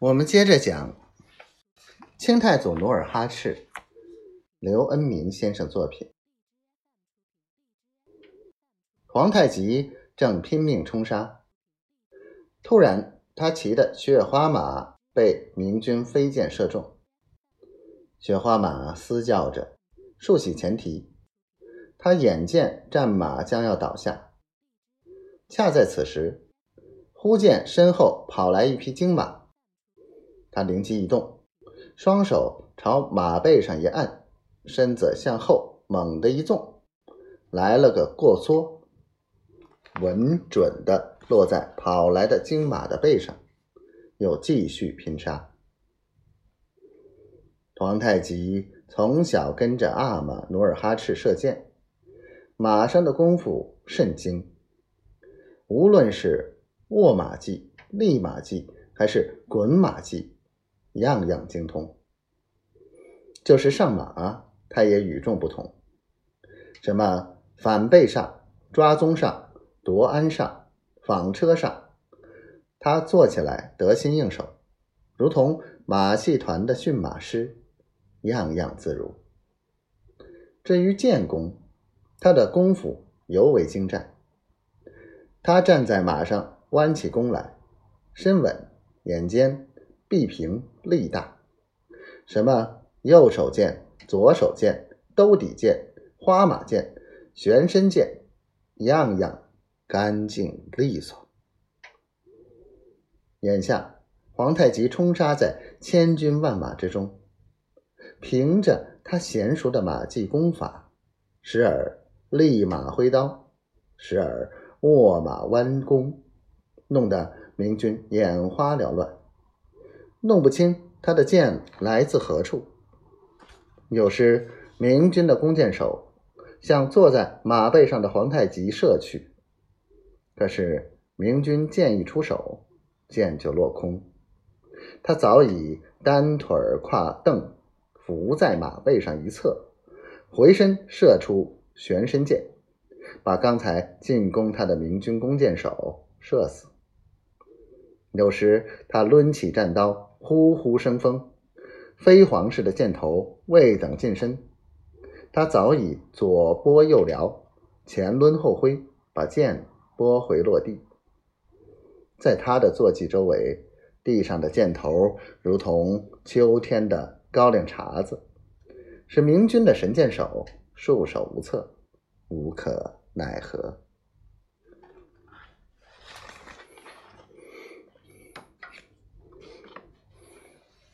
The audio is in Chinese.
我们接着讲清太祖努尔哈赤，刘恩明先生作品。皇太极正拼命冲杀，突然他骑的雪花马被明军飞箭射中，雪花马嘶叫着竖起前蹄，他眼见战马将要倒下，恰在此时，忽见身后跑来一匹精马。他灵机一动，双手朝马背上一按，身子向后猛地一纵，来了个过缩，稳准的落在跑来的金马的背上，又继续拼杀。皇太极从小跟着阿玛努尔哈赤射箭，马上的功夫甚精，无论是卧马技、立马技，还是滚马技。样样精通，就是上马，他也与众不同。什么反背上、抓鬃上、夺鞍上、纺车上，他做起来得心应手，如同马戏团的驯马师，样样自如。至于剑功，他的功夫尤为精湛。他站在马上，弯起弓来，身稳，眼尖。臂平力大，什么右手剑、左手剑、兜底剑、花马剑、旋身剑，样样干净利索。眼下皇太极冲杀在千军万马之中，凭着他娴熟的马技功法，时而立马挥刀，时而握马弯弓，弄得明军眼花缭乱。弄不清他的箭来自何处。有时明军的弓箭手向坐在马背上的皇太极射去，可是明军箭一出手，箭就落空。他早已单腿跨蹬，伏在马背上一侧，回身射出旋身箭，把刚才进攻他的明军弓箭手射死。有时他抡起战刀。呼呼生风，飞黄似的箭头未等近身，他早已左拨右撩，前抡后挥，把箭拨回落地。在他的坐骑周围，地上的箭头如同秋天的高粱茬子，使明军的神箭手束手无策，无可奈何。